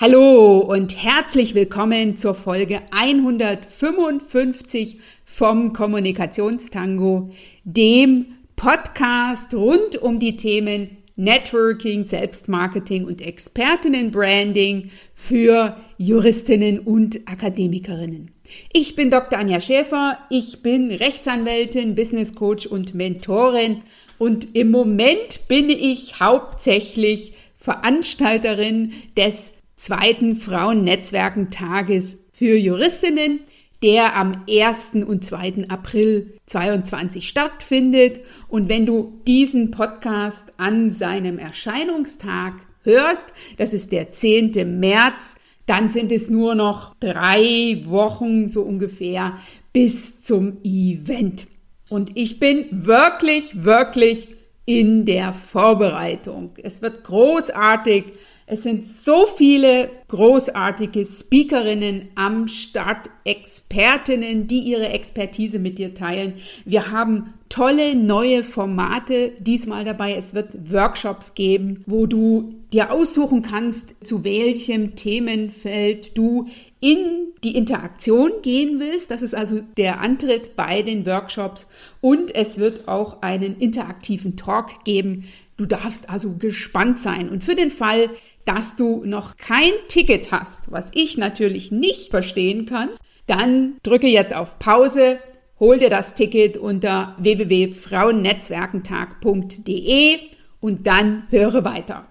Hallo und herzlich willkommen zur Folge 155 vom Kommunikationstango, dem Podcast rund um die Themen Networking, Selbstmarketing und Expertinnenbranding für Juristinnen und Akademikerinnen. Ich bin Dr. Anja Schäfer, ich bin Rechtsanwältin, Business Coach und Mentorin und im Moment bin ich hauptsächlich Veranstalterin des zweiten Frauennetzwerkentages für Juristinnen, der am 1. und 2. April 22 stattfindet. Und wenn du diesen Podcast an seinem Erscheinungstag hörst, das ist der 10. März, dann sind es nur noch drei Wochen so ungefähr bis zum Event. Und ich bin wirklich, wirklich in der Vorbereitung. Es wird großartig. Es sind so viele großartige Speakerinnen am Start, Expertinnen, die ihre Expertise mit dir teilen. Wir haben tolle neue Formate diesmal dabei. Es wird Workshops geben, wo du dir aussuchen kannst, zu welchem Themenfeld du in die Interaktion gehen willst. Das ist also der Antritt bei den Workshops. Und es wird auch einen interaktiven Talk geben. Du darfst also gespannt sein. Und für den Fall, dass du noch kein Ticket hast, was ich natürlich nicht verstehen kann, dann drücke jetzt auf Pause, hol dir das Ticket unter www.frauennetzwerkentag.de und dann höre weiter.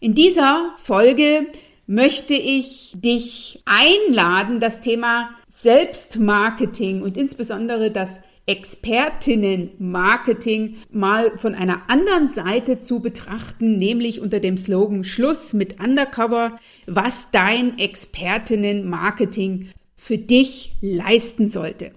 In dieser Folge möchte ich dich einladen, das Thema Selbstmarketing und insbesondere das Expertinnenmarketing mal von einer anderen Seite zu betrachten, nämlich unter dem Slogan Schluss mit Undercover, was dein Expertinnenmarketing für dich leisten sollte.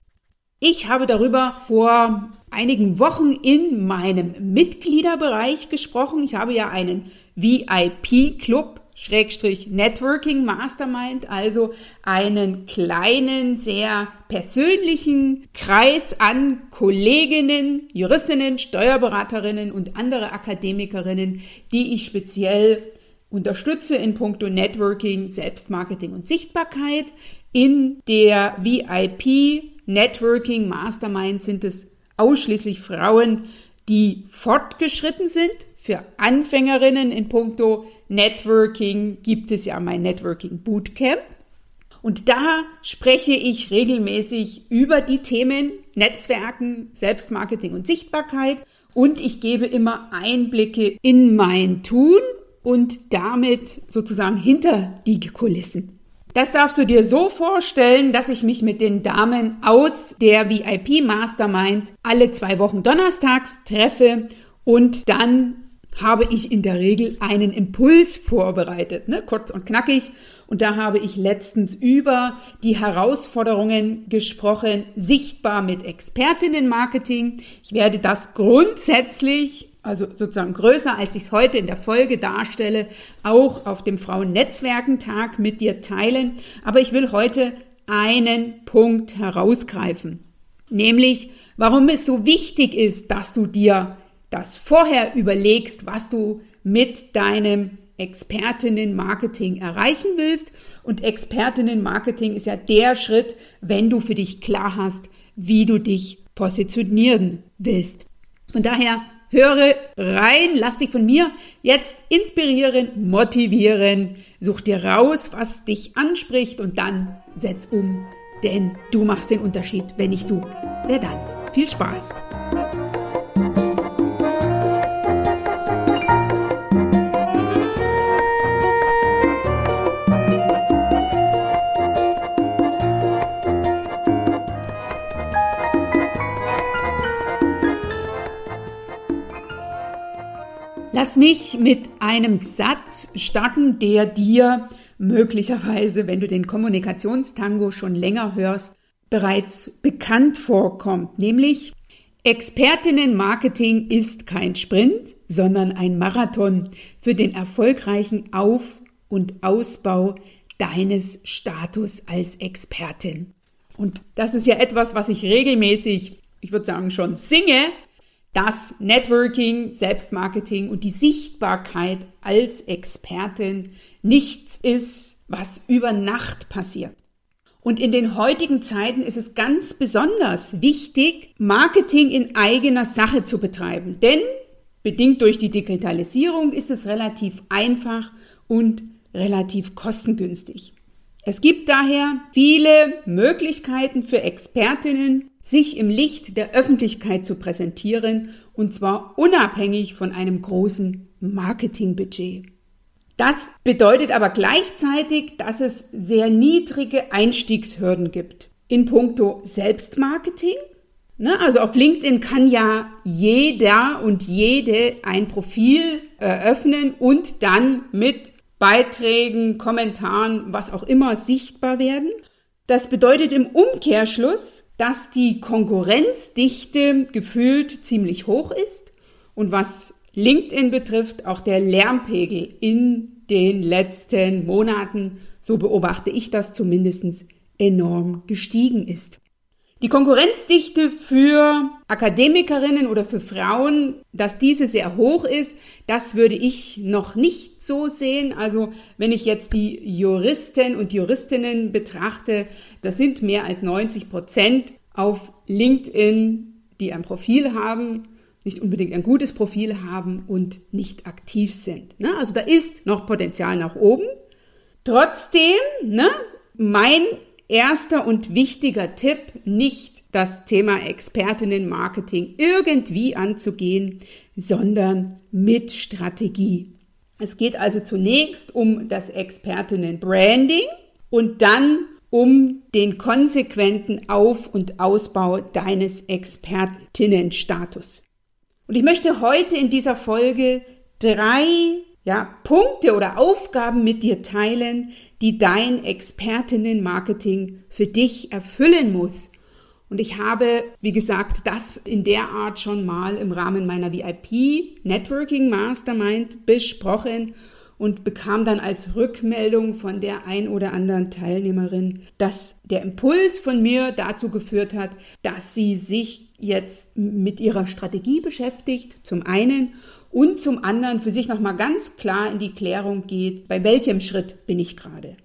Ich habe darüber vor einigen Wochen in meinem Mitgliederbereich gesprochen. Ich habe ja einen VIP-Club Schrägstrich Networking Mastermind, also einen kleinen, sehr persönlichen Kreis an Kolleginnen, Juristinnen, Steuerberaterinnen und andere Akademikerinnen, die ich speziell unterstütze in puncto Networking, Selbstmarketing und Sichtbarkeit. In der VIP Networking Mastermind sind es ausschließlich Frauen, die fortgeschritten sind. Für Anfängerinnen in puncto Networking gibt es ja mein Networking Bootcamp. Und da spreche ich regelmäßig über die Themen Netzwerken, Selbstmarketing und Sichtbarkeit. Und ich gebe immer Einblicke in mein Tun und damit sozusagen hinter die Kulissen. Das darfst du dir so vorstellen, dass ich mich mit den Damen aus der VIP Mastermind alle zwei Wochen donnerstags treffe und dann habe ich in der Regel einen Impuls vorbereitet, ne? kurz und knackig. Und da habe ich letztens über die Herausforderungen gesprochen, sichtbar mit Expertinnenmarketing. Ich werde das grundsätzlich, also sozusagen größer, als ich es heute in der Folge darstelle, auch auf dem Frauennetzwerkentag mit dir teilen. Aber ich will heute einen Punkt herausgreifen, nämlich warum es so wichtig ist, dass du dir das vorher überlegst, was du mit deinem Expertinnen-Marketing erreichen willst. Und Expertinnen-Marketing ist ja der Schritt, wenn du für dich klar hast, wie du dich positionieren willst. Von daher höre rein, lass dich von mir jetzt inspirieren, motivieren, such dir raus, was dich anspricht und dann setz um, denn du machst den Unterschied, wenn nicht du. Wer dann? Viel Spaß! Lass mich mit einem Satz starten, der dir möglicherweise, wenn du den Kommunikationstango schon länger hörst, bereits bekannt vorkommt, nämlich Expertinnenmarketing ist kein Sprint, sondern ein Marathon für den erfolgreichen Auf- und Ausbau deines Status als Expertin. Und das ist ja etwas, was ich regelmäßig, ich würde sagen schon singe, dass Networking, Selbstmarketing und die Sichtbarkeit als Expertin nichts ist, was über Nacht passiert. Und in den heutigen Zeiten ist es ganz besonders wichtig, Marketing in eigener Sache zu betreiben. Denn bedingt durch die Digitalisierung ist es relativ einfach und relativ kostengünstig. Es gibt daher viele Möglichkeiten für Expertinnen, sich im Licht der Öffentlichkeit zu präsentieren, und zwar unabhängig von einem großen Marketingbudget. Das bedeutet aber gleichzeitig, dass es sehr niedrige Einstiegshürden gibt. In puncto Selbstmarketing. Ne, also auf LinkedIn kann ja jeder und jede ein Profil eröffnen und dann mit Beiträgen, Kommentaren, was auch immer sichtbar werden. Das bedeutet im Umkehrschluss, dass die Konkurrenzdichte gefühlt ziemlich hoch ist und was LinkedIn betrifft, auch der Lärmpegel in den letzten Monaten, so beobachte ich das zumindest, enorm gestiegen ist. Die Konkurrenzdichte für Akademikerinnen oder für Frauen, dass diese sehr hoch ist, das würde ich noch nicht so sehen. Also wenn ich jetzt die Juristen und Juristinnen betrachte, das sind mehr als 90 Prozent auf LinkedIn, die ein Profil haben nicht unbedingt ein gutes Profil haben und nicht aktiv sind. Ne? Also da ist noch Potenzial nach oben. Trotzdem, ne, mein erster und wichtiger Tipp, nicht das Thema Expertinnen-Marketing irgendwie anzugehen, sondern mit Strategie. Es geht also zunächst um das Expertinnen-Branding und dann um den konsequenten Auf- und Ausbau deines Expertinnenstatus. Und ich möchte heute in dieser Folge drei ja, Punkte oder Aufgaben mit dir teilen, die dein Expertinnen-Marketing für dich erfüllen muss. Und ich habe, wie gesagt, das in der Art schon mal im Rahmen meiner VIP Networking Mastermind besprochen und bekam dann als Rückmeldung von der ein oder anderen Teilnehmerin, dass der Impuls von mir dazu geführt hat, dass sie sich jetzt mit ihrer Strategie beschäftigt, zum einen, und zum anderen für sich nochmal ganz klar in die Klärung geht, bei welchem Schritt bin ich gerade.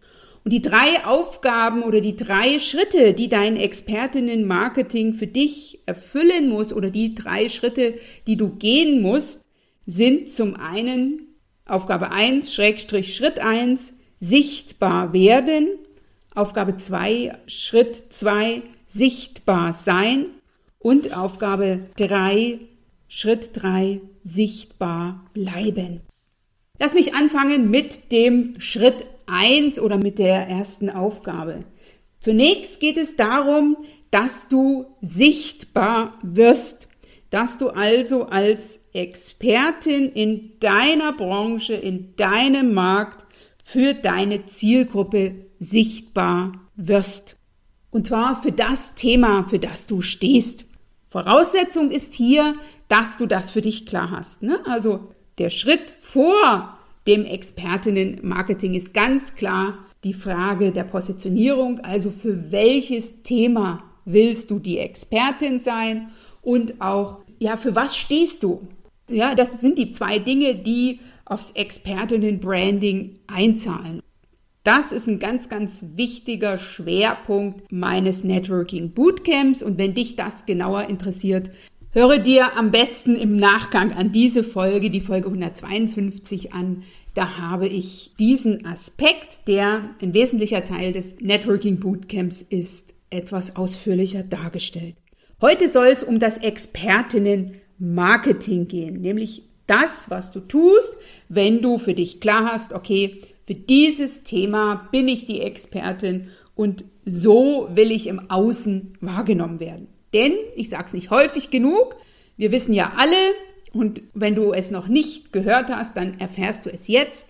Und die drei Aufgaben oder die drei Schritte, die dein Expertinnen-Marketing für dich erfüllen muss oder die drei Schritte, die du gehen musst, sind zum einen Aufgabe 1, Schrägstrich Schritt 1, sichtbar werden. Aufgabe 2, Schritt 2, sichtbar sein und Aufgabe 3, Schritt 3, sichtbar bleiben. Lass mich anfangen mit dem Schritt 1 oder mit der ersten Aufgabe. Zunächst geht es darum, dass du sichtbar wirst, dass du also als Expertin in deiner Branche, in deinem Markt für deine Zielgruppe sichtbar wirst. Und zwar für das Thema, für das du stehst. Voraussetzung ist hier, dass du das für dich klar hast. Ne? Also der Schritt vor dem Expertinnen-Marketing ist ganz klar die Frage der Positionierung. Also für welches Thema willst du die Expertin sein und auch, ja, für was stehst du? Ja, das sind die zwei Dinge, die aufs Expertinnen-Branding einzahlen. Das ist ein ganz, ganz wichtiger Schwerpunkt meines Networking Bootcamps. Und wenn dich das genauer interessiert, höre dir am besten im Nachgang an diese Folge, die Folge 152 an. Da habe ich diesen Aspekt, der ein wesentlicher Teil des Networking Bootcamps ist, etwas ausführlicher dargestellt. Heute soll es um das Expertinnen Marketing gehen, nämlich das, was du tust, wenn du für dich klar hast, okay, für dieses Thema bin ich die Expertin und so will ich im Außen wahrgenommen werden. Denn, ich sage es nicht häufig genug, wir wissen ja alle, und wenn du es noch nicht gehört hast, dann erfährst du es jetzt,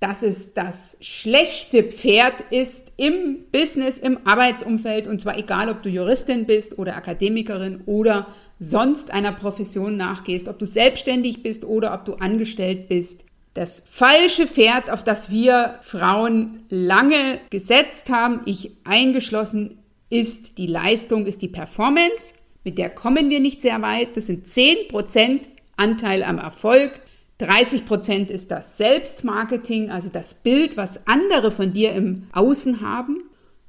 dass es das schlechte Pferd ist im Business, im Arbeitsumfeld, und zwar egal, ob du Juristin bist oder Akademikerin oder sonst einer Profession nachgehst, ob du selbstständig bist oder ob du angestellt bist. Das falsche Pferd, auf das wir Frauen lange gesetzt haben, ich eingeschlossen, ist die Leistung, ist die Performance. Mit der kommen wir nicht sehr weit. Das sind 10% Anteil am Erfolg. 30 Prozent ist das Selbstmarketing, also das Bild, was andere von dir im Außen haben,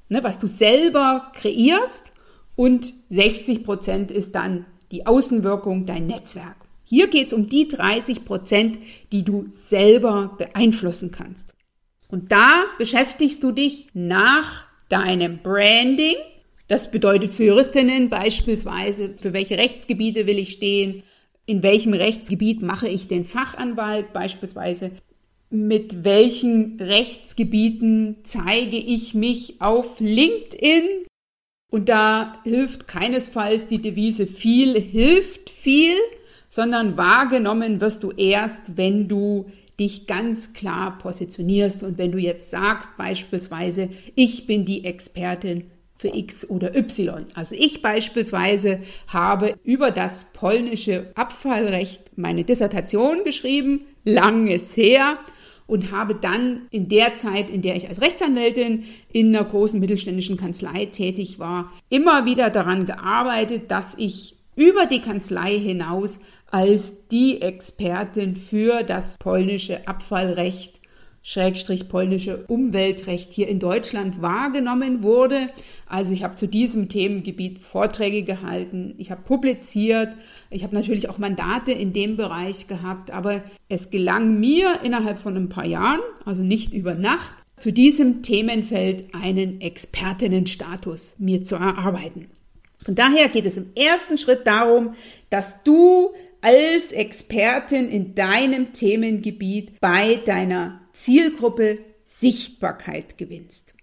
ne, was du selber kreierst. Und 60 Prozent ist dann die Außenwirkung, dein Netzwerk. Hier geht es um die 30 Prozent, die du selber beeinflussen kannst. Und da beschäftigst du dich nach deinem Branding. Das bedeutet für Juristinnen beispielsweise, für welche Rechtsgebiete will ich stehen, in welchem Rechtsgebiet mache ich den Fachanwalt beispielsweise, mit welchen Rechtsgebieten zeige ich mich auf LinkedIn. Und da hilft keinesfalls die Devise viel hilft viel, sondern wahrgenommen wirst du erst, wenn du dich ganz klar positionierst und wenn du jetzt sagst beispielsweise, ich bin die Expertin für X oder Y. Also ich beispielsweise habe über das polnische Abfallrecht meine Dissertation geschrieben, lang ist her, und habe dann in der Zeit, in der ich als Rechtsanwältin in einer großen mittelständischen Kanzlei tätig war, immer wieder daran gearbeitet, dass ich über die Kanzlei hinaus als die Expertin für das polnische Abfallrecht Schrägstrich polnische Umweltrecht hier in Deutschland wahrgenommen wurde. Also ich habe zu diesem Themengebiet Vorträge gehalten, ich habe publiziert, ich habe natürlich auch Mandate in dem Bereich gehabt, aber es gelang mir innerhalb von ein paar Jahren, also nicht über Nacht, zu diesem Themenfeld einen Expertinnenstatus mir zu erarbeiten. Von daher geht es im ersten Schritt darum, dass du als Expertin in deinem Themengebiet bei deiner Zielgruppe Sichtbarkeit gewinnst.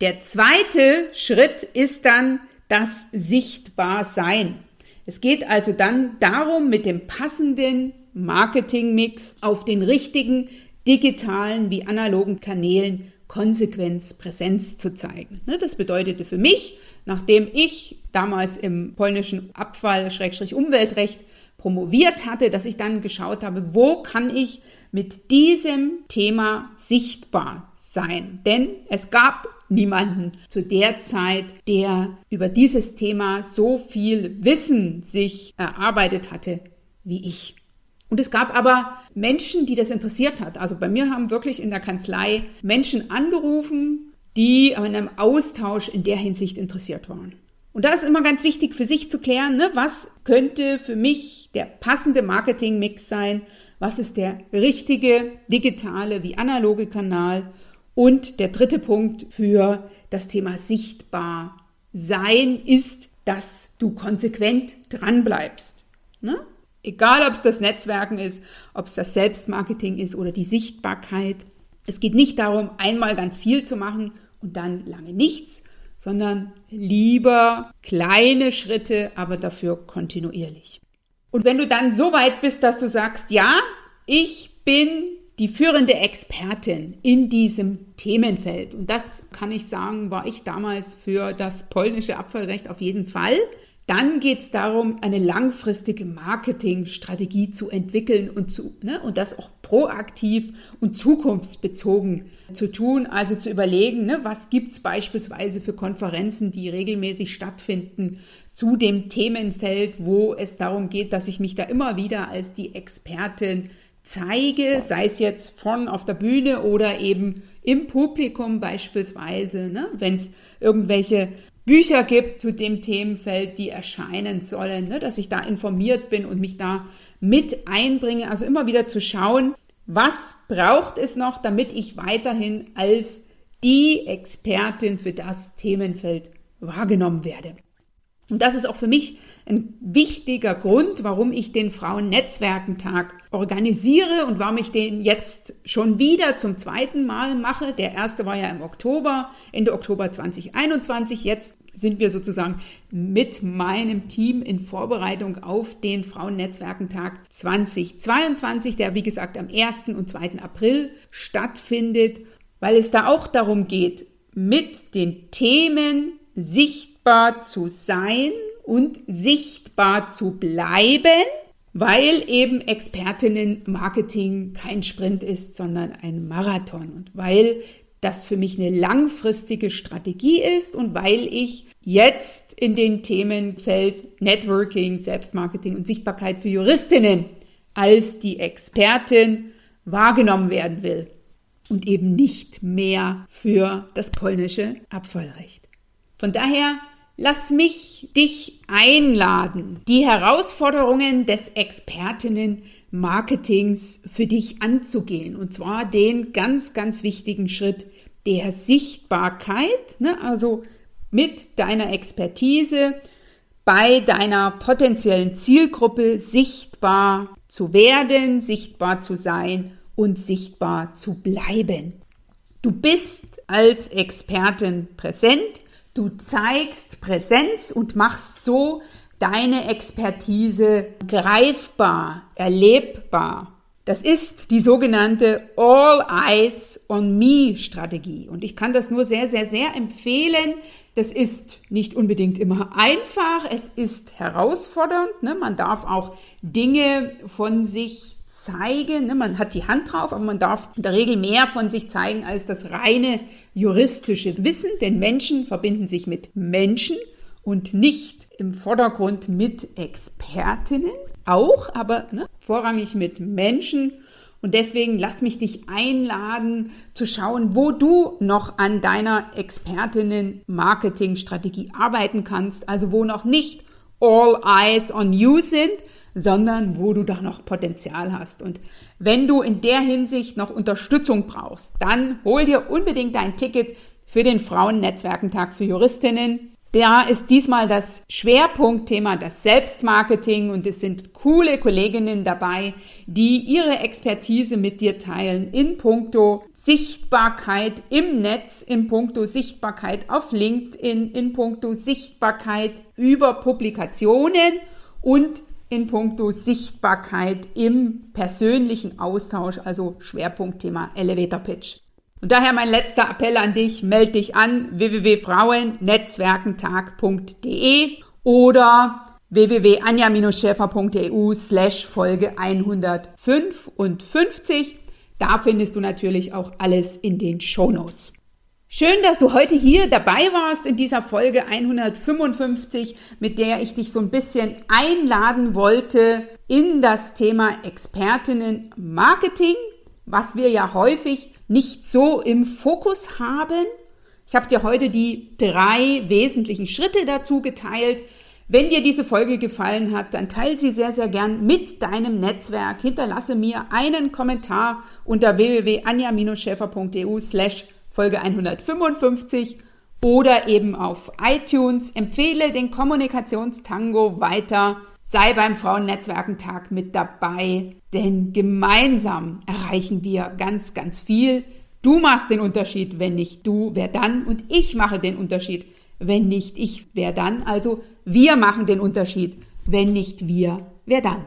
Der zweite Schritt ist dann das Sichtbarsein. Es geht also dann darum, mit dem passenden Marketingmix auf den richtigen digitalen wie analogen Kanälen Konsequenz, Präsenz zu zeigen. Ne, das bedeutete für mich, nachdem ich damals im polnischen Abfall-Umweltrecht promoviert hatte, dass ich dann geschaut habe, wo kann ich mit diesem Thema sichtbar sein. Denn es gab niemanden zu der Zeit, der über dieses Thema so viel Wissen sich erarbeitet hatte wie ich. Und es gab aber Menschen, die das interessiert hat. Also bei mir haben wirklich in der Kanzlei Menschen angerufen, die an einem Austausch in der Hinsicht interessiert waren. Und da ist immer ganz wichtig für sich zu klären, ne, was könnte für mich der passende Marketingmix sein, was ist der richtige digitale wie analoge Kanal und der dritte Punkt für das Thema sichtbar sein ist, dass du konsequent dran bleibst. Ne? Egal, ob es das Netzwerken ist, ob es das Selbstmarketing ist oder die Sichtbarkeit. Es geht nicht darum, einmal ganz viel zu machen und dann lange nichts, sondern lieber kleine Schritte, aber dafür kontinuierlich. Und wenn du dann so weit bist, dass du sagst, ja, ich bin die führende Expertin in diesem Themenfeld. Und das kann ich sagen, war ich damals für das polnische Abfallrecht auf jeden Fall. Dann geht es darum, eine langfristige Marketingstrategie zu entwickeln und, zu, ne, und das auch proaktiv und zukunftsbezogen zu tun. Also zu überlegen, ne, was es beispielsweise für Konferenzen, die regelmäßig stattfinden zu dem Themenfeld, wo es darum geht, dass ich mich da immer wieder als die Expertin zeige, sei es jetzt von auf der Bühne oder eben im Publikum beispielsweise, ne, wenn es irgendwelche Bücher gibt zu dem Themenfeld, die erscheinen sollen, ne, dass ich da informiert bin und mich da mit einbringe. Also immer wieder zu schauen, was braucht es noch, damit ich weiterhin als die Expertin für das Themenfeld wahrgenommen werde. Und das ist auch für mich ein wichtiger Grund, warum ich den Frauennetzwerkentag organisiere und warum ich den jetzt schon wieder zum zweiten Mal mache. Der erste war ja im Oktober, Ende Oktober 2021. Jetzt sind wir sozusagen mit meinem Team in Vorbereitung auf den Frauennetzwerkentag 2022, der wie gesagt am 1. und 2. April stattfindet, weil es da auch darum geht, mit den Themen sichtbar zu sein und sichtbar zu bleiben, weil eben Expertinnen Marketing kein Sprint ist, sondern ein Marathon und weil das für mich eine langfristige Strategie ist und weil ich jetzt in den Themenfeld Networking, Selbstmarketing und Sichtbarkeit für Juristinnen als die Expertin wahrgenommen werden will und eben nicht mehr für das polnische Abfallrecht. Von daher lass mich dich einladen, die Herausforderungen des Expertinnen-Marketings für dich anzugehen. Und zwar den ganz, ganz wichtigen Schritt der Sichtbarkeit, ne? also mit deiner Expertise bei deiner potenziellen Zielgruppe sichtbar zu werden, sichtbar zu sein und sichtbar zu bleiben. Du bist als Expertin präsent, du zeigst Präsenz und machst so deine Expertise greifbar, erlebbar. Das ist die sogenannte All Eyes on Me Strategie. Und ich kann das nur sehr, sehr, sehr empfehlen. Das ist nicht unbedingt immer einfach. Es ist herausfordernd. Ne? Man darf auch Dinge von sich zeigen. Ne? Man hat die Hand drauf, aber man darf in der Regel mehr von sich zeigen als das reine juristische Wissen. Denn Menschen verbinden sich mit Menschen und nicht im Vordergrund mit Expertinnen. Auch, aber ne, vorrangig mit Menschen. Und deswegen lass mich dich einladen zu schauen, wo du noch an deiner Expertinnen-Marketing-Strategie arbeiten kannst. Also wo noch nicht all eyes on you sind, sondern wo du da noch Potenzial hast. Und wenn du in der Hinsicht noch Unterstützung brauchst, dann hol dir unbedingt dein Ticket für den Frauennetzwerkentag für Juristinnen. Da ist diesmal das Schwerpunktthema das Selbstmarketing und es sind coole Kolleginnen dabei, die ihre Expertise mit dir teilen in puncto Sichtbarkeit im Netz, in puncto Sichtbarkeit auf LinkedIn, in puncto Sichtbarkeit über Publikationen und in puncto Sichtbarkeit im persönlichen Austausch, also Schwerpunktthema Elevator Pitch. Und daher mein letzter Appell an dich, melde dich an www.frauennetzwerkentag.de oder www.anja-schäfer.eu slash Folge 155. Da findest du natürlich auch alles in den Show Notes. Schön, dass du heute hier dabei warst in dieser Folge 155, mit der ich dich so ein bisschen einladen wollte in das Thema Expertinnen Marketing, was wir ja häufig nicht so im Fokus haben. Ich habe dir heute die drei wesentlichen Schritte dazu geteilt. Wenn dir diese Folge gefallen hat, dann teile sie sehr, sehr gern mit deinem Netzwerk. Hinterlasse mir einen Kommentar unter www.anja-schäfer.eu slash Folge 155 oder eben auf iTunes. Empfehle den Kommunikationstango weiter. Sei beim Frauennetzwerkentag mit dabei, denn gemeinsam erreichen wir ganz, ganz viel. Du machst den Unterschied, wenn nicht du, wer dann? Und ich mache den Unterschied, wenn nicht ich, wer dann? Also wir machen den Unterschied, wenn nicht wir, wer dann?